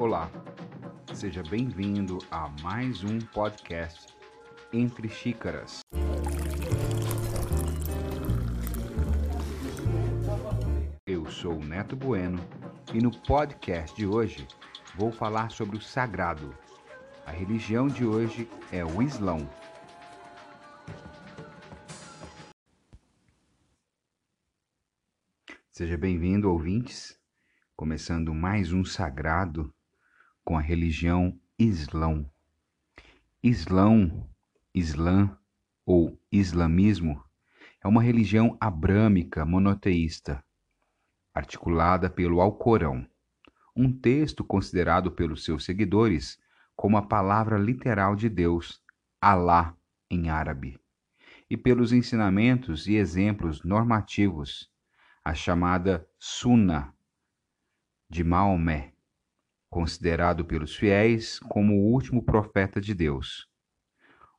Olá, seja bem-vindo a mais um podcast Entre Xícaras. Eu sou o Neto Bueno e no podcast de hoje vou falar sobre o sagrado. A religião de hoje é o Islão. Seja bem-vindo, ouvintes, começando mais um sagrado com a religião Islão. Islão, Islã ou Islamismo é uma religião abrâmica monoteísta, articulada pelo Alcorão, um texto considerado pelos seus seguidores como a palavra literal de Deus, Alá em árabe, e pelos ensinamentos e exemplos normativos, a chamada Sunna de Maomé, considerado pelos fiéis como o último profeta de Deus.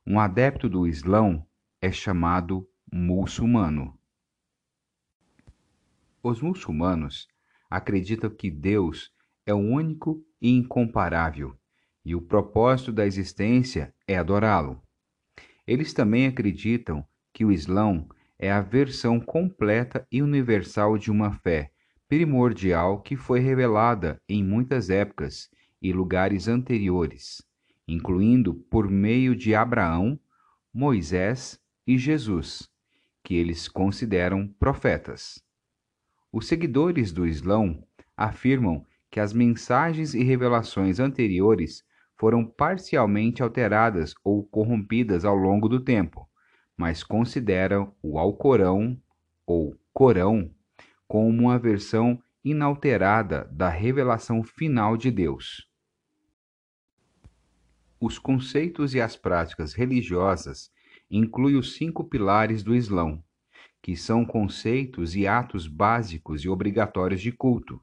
Um adepto do Islão é chamado muçulmano. Os muçulmanos acreditam que Deus é único e incomparável, e o propósito da existência é adorá-lo. Eles também acreditam que o Islão é a versão completa e universal de uma fé primordial que foi revelada em muitas épocas e lugares anteriores, incluindo por meio de Abraão, Moisés e Jesus, que eles consideram profetas. Os seguidores do Islão afirmam que as mensagens e revelações anteriores foram parcialmente alteradas ou corrompidas ao longo do tempo, mas consideram o Alcorão ou Corão como uma versão inalterada da revelação final de Deus. Os conceitos e as práticas religiosas incluem os cinco pilares do Islão, que são conceitos e atos básicos e obrigatórios de culto,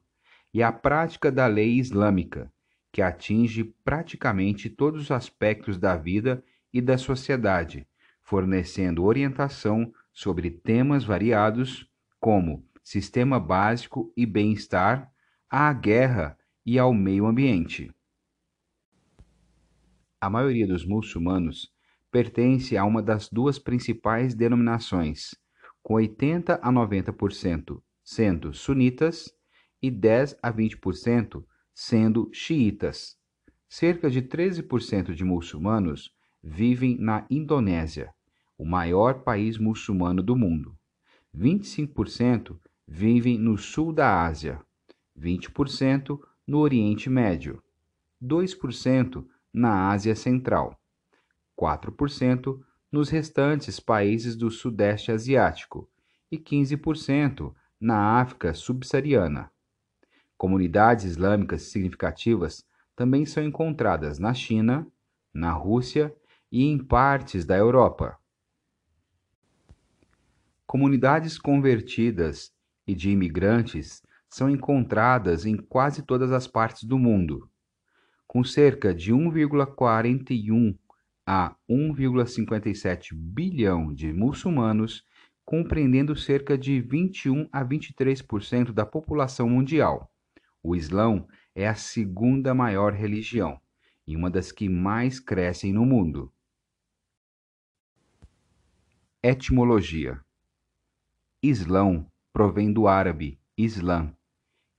e a prática da lei islâmica, que atinge praticamente todos os aspectos da vida e da sociedade, fornecendo orientação sobre temas variados como sistema básico e bem-estar, à guerra e ao meio ambiente. A maioria dos muçulmanos pertence a uma das duas principais denominações, com 80 a 90% sendo sunitas e 10 a 20% sendo xiitas. Cerca de 13% de muçulmanos vivem na Indonésia, o maior país muçulmano do mundo. 25% vivem no sul da Ásia, 20% no Oriente Médio, 2% na Ásia Central, 4% nos restantes países do Sudeste Asiático e 15% na África Subsaariana. Comunidades islâmicas significativas também são encontradas na China, na Rússia e em partes da Europa. Comunidades convertidas e de imigrantes são encontradas em quase todas as partes do mundo, com cerca de 1,41 a 1,57 bilhão de muçulmanos, compreendendo cerca de 21 a 23% da população mundial. O Islão é a segunda maior religião e uma das que mais crescem no mundo. Etimologia: Islão provém do árabe islam,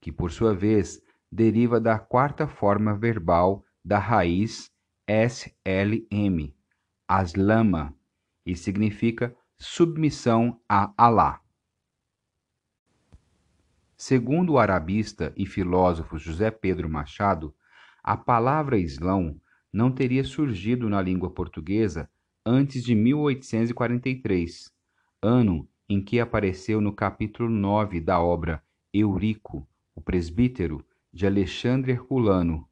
que por sua vez deriva da quarta forma verbal da raiz slm, aslama, e significa submissão a Alá. Segundo o arabista e filósofo José Pedro Machado, a palavra Islão não teria surgido na língua portuguesa antes de 1843, ano em que apareceu no capítulo 9 da obra Eurico, o presbítero, de Alexandre Herculano.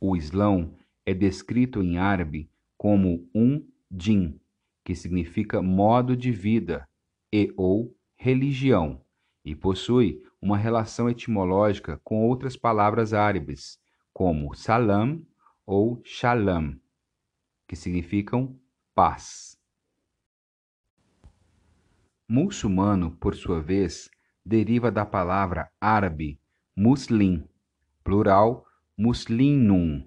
O Islão é descrito em árabe como um din, que significa modo de vida e ou religião, e possui uma relação etimológica com outras palavras árabes, como salam ou shalom, que significam paz. Muçulmano, por sua vez, deriva da palavra árabe muslim, plural muslimnum,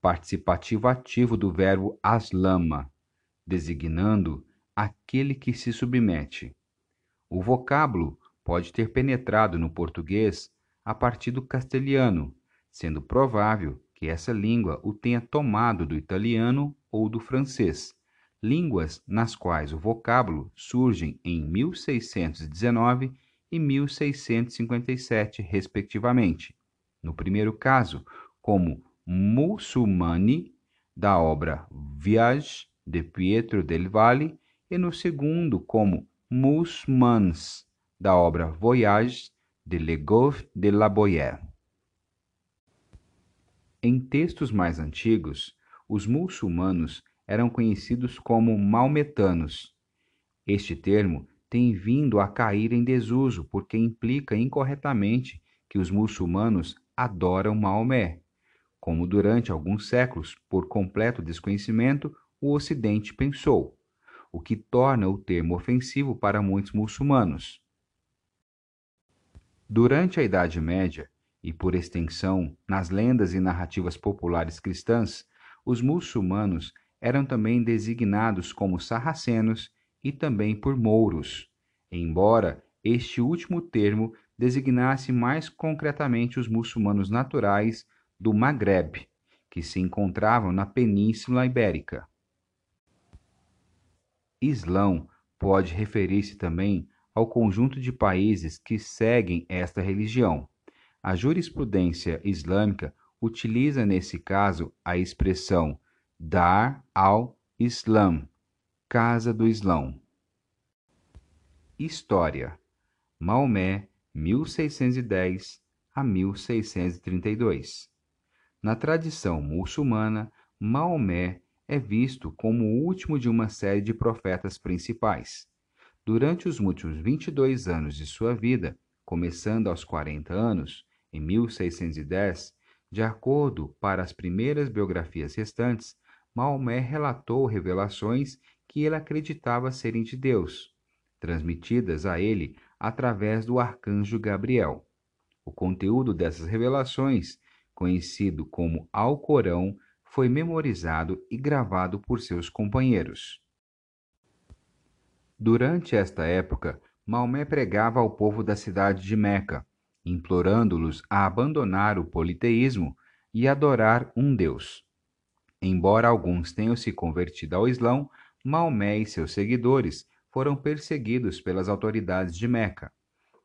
participativo ativo do verbo aslama, designando aquele que se submete. O vocábulo pode ter penetrado no português a partir do castelhano, sendo provável que essa língua o tenha tomado do italiano ou do francês, línguas nas quais o vocábulo surgem em 1619 e 1657, respectivamente. No primeiro caso, como muçulmani, da obra Viage de Pietro del Valle, e no segundo, como muçulmans, da obra Voyage de Le Goff de la Boyer. Em textos mais antigos, os muçulmanos eram conhecidos como maometanos. Este termo tem vindo a cair em desuso porque implica incorretamente que os muçulmanos adoram Maomé, como durante alguns séculos, por completo desconhecimento, o Ocidente pensou, o que torna o termo ofensivo para muitos muçulmanos. Durante a Idade Média, e por extensão nas lendas e narrativas populares cristãs, os muçulmanos eram também designados como sarracenos e também por mouros, embora este último termo designasse mais concretamente os muçulmanos naturais do Maghreb, que se encontravam na Península Ibérica. Islão pode referir-se também ao conjunto de países que seguem esta religião, a jurisprudência islâmica utiliza nesse caso a expressão Dar al-Islam, Casa do Islão. História: Maomé, 1610 a 1632. Na tradição muçulmana, Maomé é visto como o último de uma série de profetas principais. Durante os últimos 22 anos de sua vida, começando aos 40 anos, em 1610, de acordo para as primeiras biografias restantes, Maomé relatou revelações que ele acreditava serem de Deus, transmitidas a ele através do arcanjo Gabriel. O conteúdo dessas revelações, conhecido como Alcorão, foi memorizado e gravado por seus companheiros. Durante esta época, Maomé pregava ao povo da cidade de Meca, implorando-los a abandonar o politeísmo e adorar um Deus. Embora alguns tenham se convertido ao Islão, Maomé e seus seguidores foram perseguidos pelas autoridades de Meca.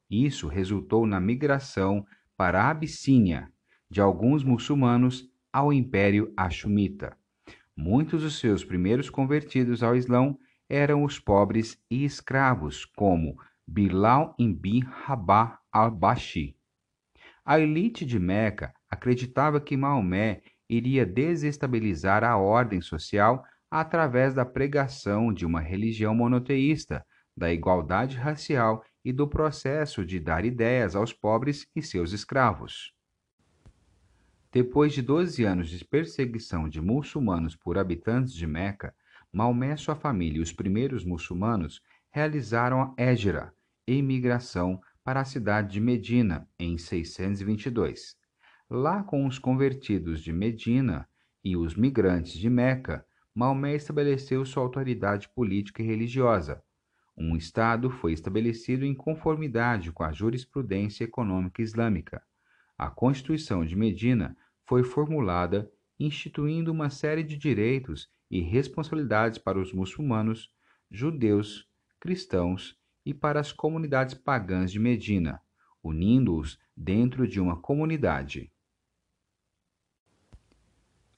Isso resultou na migração para a Abissínia de alguns muçulmanos ao Império Axumita. Muitos dos seus primeiros convertidos ao Islão eram os pobres e escravos, como Bilal ibn Rabah al-Bashi. A elite de Meca acreditava que Maomé iria desestabilizar a ordem social através da pregação de uma religião monoteísta, da igualdade racial e do processo de dar ideias aos pobres e seus escravos. Depois de 12 anos de perseguição de muçulmanos por habitantes de Meca, Maomé, sua família e os primeiros muçulmanos realizaram a Égira, imigração para a cidade de Medina em 622. Lá com os convertidos de Medina e os migrantes de Meca, Maomé estabeleceu sua autoridade política e religiosa. Um Estado foi estabelecido em conformidade com a jurisprudência econômica islâmica. A Constituição de Medina foi formulada instituindo uma série de direitos e responsabilidades para os muçulmanos, judeus, cristãos e para as comunidades pagãs de Medina, unindo-os dentro de uma comunidade.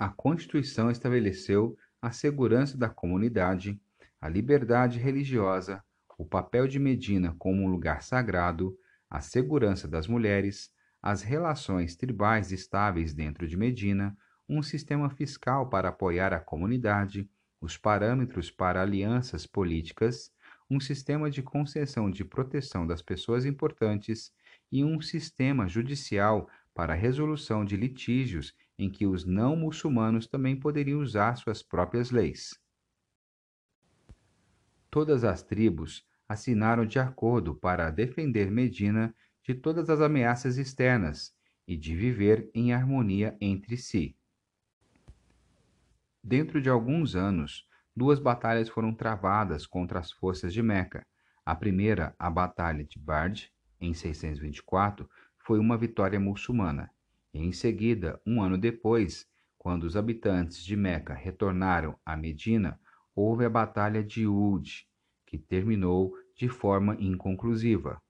A Constituição estabeleceu a segurança da comunidade, a liberdade religiosa, o papel de Medina como um lugar sagrado, a segurança das mulheres, as relações tribais estáveis dentro de Medina, um sistema fiscal para apoiar a comunidade, os parâmetros para alianças políticas, um sistema de concessão de proteção das pessoas importantes e um sistema judicial para resolução de litígios em que os não muçulmanos também poderiam usar suas próprias leis. Todas as tribos assinaram de acordo para defender Medina de todas as ameaças externas e de viver em harmonia entre si. Dentro de alguns anos, duas batalhas foram travadas contra as forças de Meca. A primeira, a Batalha de Bard, em 624, foi uma vitória muçulmana. Em seguida, um ano depois, quando os habitantes de Meca retornaram a Medina, houve a Batalha de Ud, que terminou de forma inconclusiva.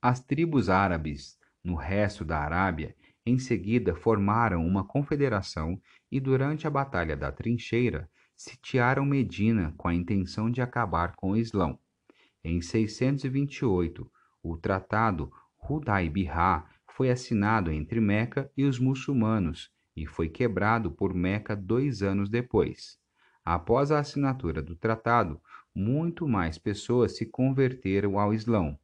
As tribos árabes no resto da Arábia em seguida formaram uma confederação e, durante a Batalha da Trincheira, sitiaram Medina com a intenção de acabar com o Islão. Em 628, o Tratado Hudaybiyah foi assinado entre Meca e os muçulmanos e foi quebrado por Meca dois anos depois. Após a assinatura do tratado, muito mais pessoas se converteram ao Islão.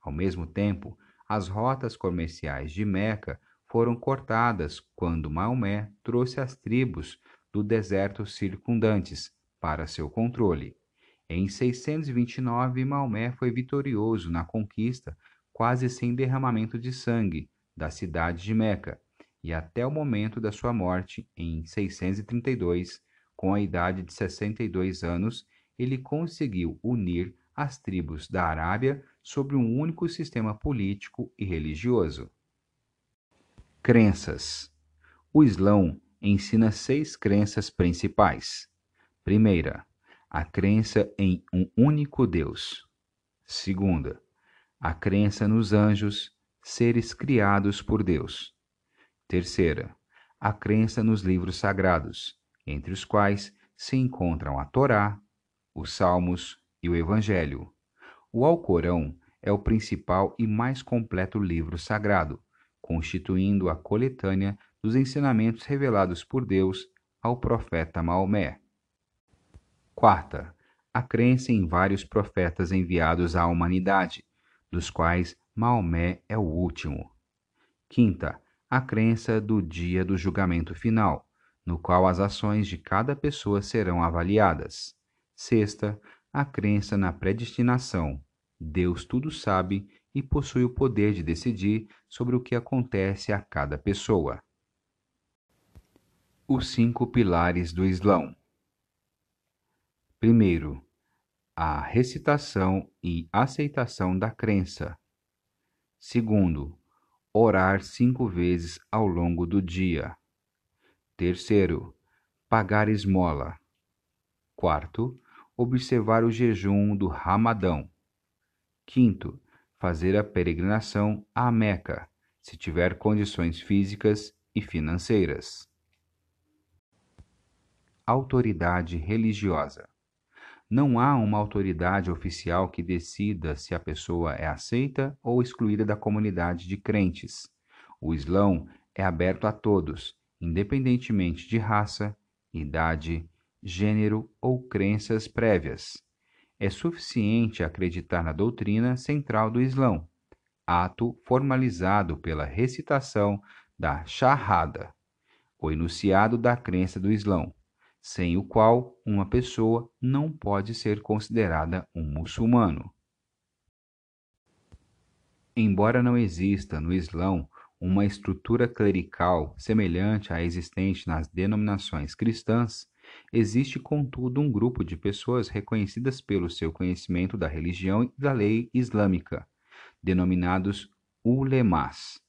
Ao mesmo tempo, as rotas comerciais de Meca foram cortadas quando Maomé trouxe as tribos do deserto circundantes para seu controle. Em 629, Maomé foi vitorioso na conquista, quase sem derramamento de sangue, da cidade de Meca, e até o momento da sua morte, em 632, com a idade de 62 anos, ele conseguiu unir as tribos da Arábia sobre um único sistema político e religioso. Crenças: O Islão ensina seis crenças principais. Primeira, a crença em um único Deus. Segunda, a crença nos anjos, seres criados por Deus. Terceira, a crença nos livros sagrados, entre os quais se encontram a Torá, os Salmos e o Evangelho. O Alcorão é o principal e mais completo livro sagrado constituindo a coletânea dos ensinamentos revelados por Deus ao profeta Maomé. Quarta, a crença em vários profetas enviados à humanidade, dos quais Maomé é o último. Quinta, a crença do dia do julgamento final, no qual as ações de cada pessoa serão avaliadas. Sexta, a crença na predestinação. Deus tudo sabe e possui o poder de decidir sobre o que acontece a cada pessoa. Os cinco pilares do Islão. Primeiro, a recitação e aceitação da crença. Segundo, orar cinco vezes ao longo do dia. Terceiro, pagar esmola. Quarto, observar o jejum do Ramadão. Quinto, fazer a peregrinação à Meca, se tiver condições físicas e financeiras. Autoridade religiosa. Não há uma autoridade oficial que decida se a pessoa é aceita ou excluída da comunidade de crentes. O Islão é aberto a todos, independentemente de raça, idade, gênero ou crenças prévias é suficiente acreditar na doutrina central do Islão, ato formalizado pela recitação da Shahada, o enunciado da crença do Islão, sem o qual uma pessoa não pode ser considerada um muçulmano. Embora não exista no Islão uma estrutura clerical semelhante à existente nas denominações cristãs, Existe, contudo, um grupo de pessoas reconhecidas pelo seu conhecimento da religião e da lei islâmica, denominados ulemas.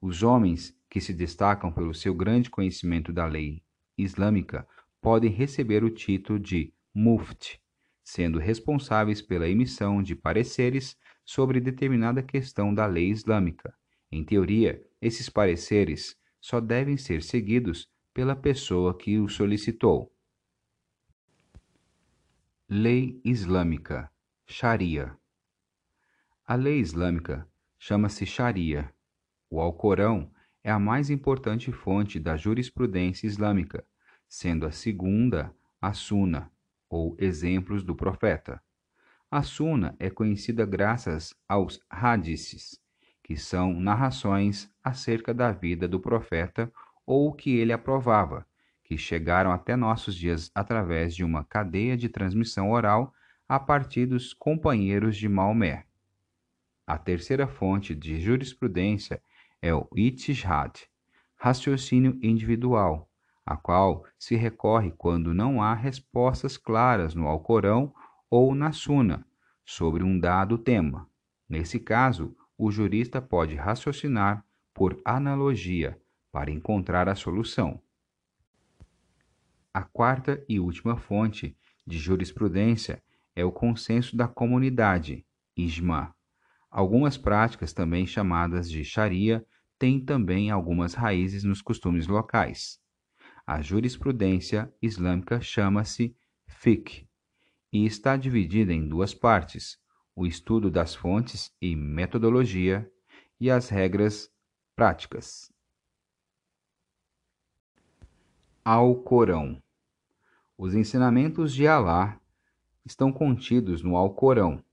Os homens que se destacam pelo seu grande conhecimento da lei islâmica podem receber o título de muft, sendo responsáveis pela emissão de pareceres sobre determinada questão da lei islâmica. Em teoria, esses pareceres só devem ser seguidos pela pessoa que o solicitou. Lei Islâmica Sharia A lei islâmica chama-se Sharia. O Alcorão é a mais importante fonte da jurisprudência islâmica, sendo a segunda a Sunna, ou Exemplos do Profeta. A Sunna é conhecida graças aos hadiths, que são narrações acerca da vida do profeta ou o que ele aprovava, que chegaram até nossos dias através de uma cadeia de transmissão oral a partir dos companheiros de Maomé. A terceira fonte de jurisprudência é o Ittishad, raciocínio individual, a qual se recorre quando não há respostas claras no Alcorão ou na Suna sobre um dado tema. Nesse caso, o jurista pode raciocinar por analogia para encontrar a solução. A quarta e última fonte de jurisprudência é o consenso da comunidade, Ijma. Algumas práticas, também chamadas de Sharia, têm também algumas raízes nos costumes locais. A jurisprudência islâmica chama-se fiqh e está dividida em duas partes: o estudo das fontes e metodologia e as regras práticas. Ao Corão os ensinamentos de Alá estão contidos no Alcorão.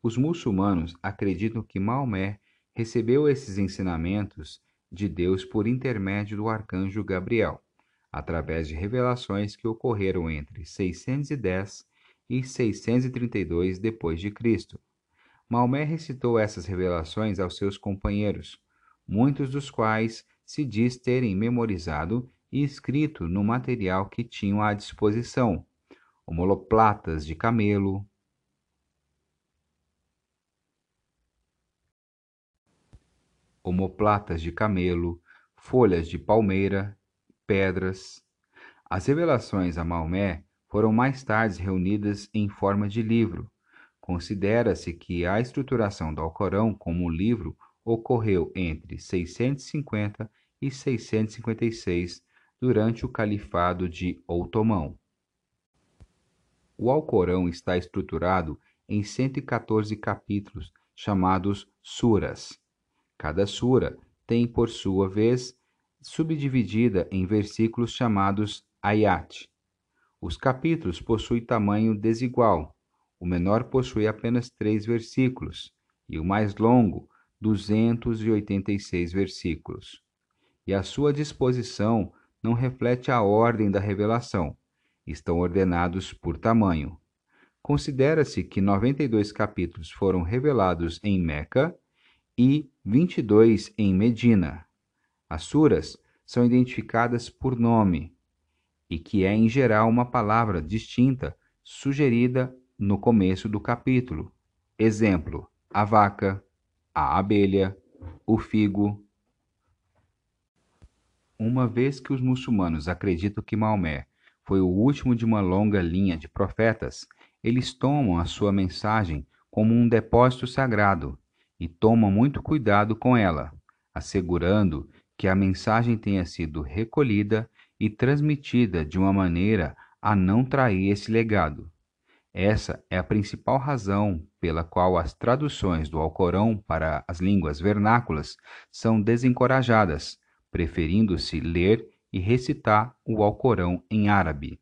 Os muçulmanos acreditam que Maomé recebeu esses ensinamentos de Deus por intermédio do arcanjo Gabriel, através de revelações que ocorreram entre 610 e 632 depois de Cristo. Maomé recitou essas revelações aos seus companheiros, muitos dos quais se diz terem memorizado e escrito no material que tinham à disposição, homoloplatas de camelo, homoplatas de camelo, folhas de palmeira, pedras. As revelações a Maomé foram mais tarde reunidas em forma de livro. Considera-se que a estruturação do Alcorão como livro ocorreu entre 650 e 656 durante o califado de Outomão. O Alcorão está estruturado em 114 capítulos, chamados suras. Cada sura tem, por sua vez, subdividida em versículos chamados ayat. Os capítulos possuem tamanho desigual. O menor possui apenas três versículos e o mais longo, 286 versículos. E a sua disposição não reflete a ordem da revelação. Estão ordenados por tamanho. Considera-se que 92 capítulos foram revelados em Meca e 22 em Medina. As suras são identificadas por nome e que é em geral uma palavra distinta sugerida no começo do capítulo. Exemplo: a vaca, a abelha, o figo, uma vez que os muçulmanos acreditam que Maomé foi o último de uma longa linha de profetas, eles tomam a sua mensagem como um depósito sagrado e tomam muito cuidado com ela, assegurando que a mensagem tenha sido recolhida e transmitida de uma maneira a não trair esse legado. Essa é a principal razão pela qual as traduções do Alcorão para as línguas vernáculas são desencorajadas, preferindo-se ler e recitar o Alcorão em árabe.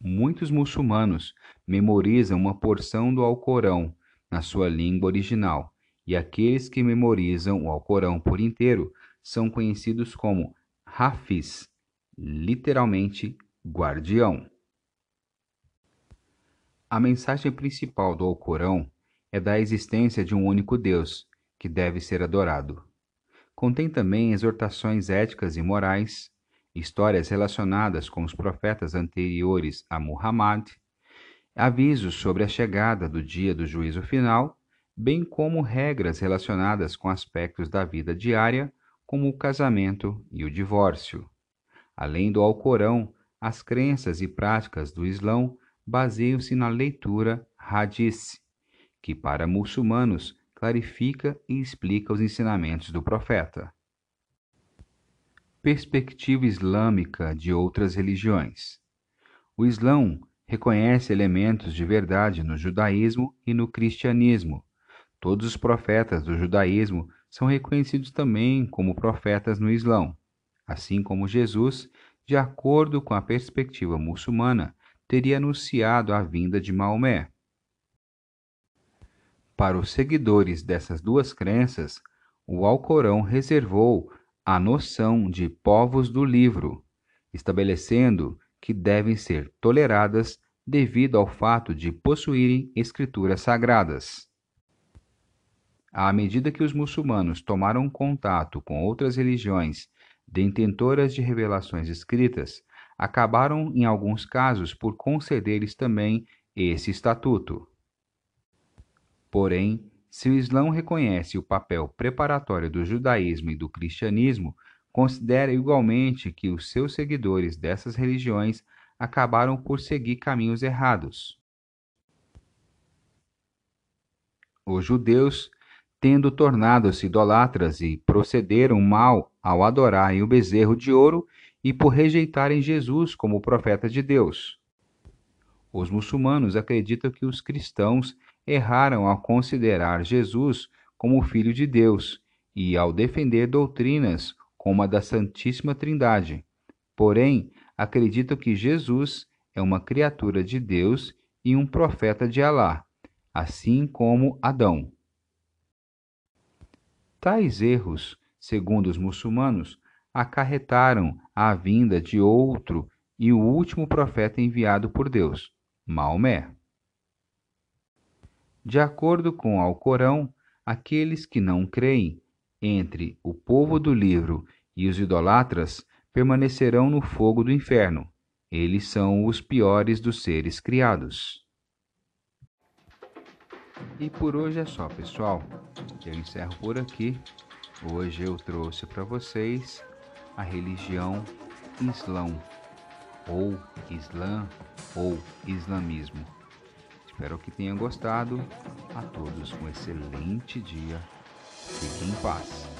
Muitos muçulmanos memorizam uma porção do Alcorão na sua língua original, e aqueles que memorizam o Alcorão por inteiro são conhecidos como Hafiz, literalmente guardião. A mensagem principal do Alcorão é da existência de um único Deus, que deve ser adorado. Contém também exortações éticas e morais, histórias relacionadas com os profetas anteriores a Muhammad, avisos sobre a chegada do dia do juízo final, bem como regras relacionadas com aspectos da vida diária, como o casamento e o divórcio. Além do Alcorão, as crenças e práticas do Islão baseiam-se na leitura Hadith, que para muçulmanos clarifica e explica os ensinamentos do profeta. Perspectiva islâmica de outras religiões. O Islão reconhece elementos de verdade no judaísmo e no cristianismo. Todos os profetas do judaísmo são reconhecidos também como profetas no Islão, assim como Jesus, de acordo com a perspectiva muçulmana, teria anunciado a vinda de Maomé. Para os seguidores dessas duas crenças, o Alcorão reservou a noção de povos do livro, estabelecendo que devem ser toleradas devido ao fato de possuírem escrituras sagradas. À medida que os muçulmanos tomaram contato com outras religiões detentoras de revelações escritas, acabaram, em alguns casos, por conceder-lhes também esse estatuto. Porém, se o Islã reconhece o papel preparatório do judaísmo e do cristianismo, considera igualmente que os seus seguidores dessas religiões acabaram por seguir caminhos errados. Os judeus, tendo tornado-se idolatras e procederam mal ao adorarem o bezerro de ouro e por rejeitarem Jesus como profeta de Deus. Os muçulmanos acreditam que os cristãos erraram ao considerar Jesus como Filho de Deus e ao defender doutrinas como a da Santíssima Trindade. Porém, acreditam que Jesus é uma criatura de Deus e um profeta de Alá, assim como Adão. Tais erros, segundo os muçulmanos, acarretaram a vinda de outro e o último profeta enviado por Deus, Maomé. De acordo com o Alcorão, aqueles que não creem entre o povo do livro e os idolatras permanecerão no fogo do inferno. Eles são os piores dos seres criados. E por hoje é só, pessoal. Eu encerro por aqui. Hoje eu trouxe para vocês a religião Islão, ou Islã, ou Islamismo. Espero que tenham gostado. A todos um excelente dia. Fiquem em paz.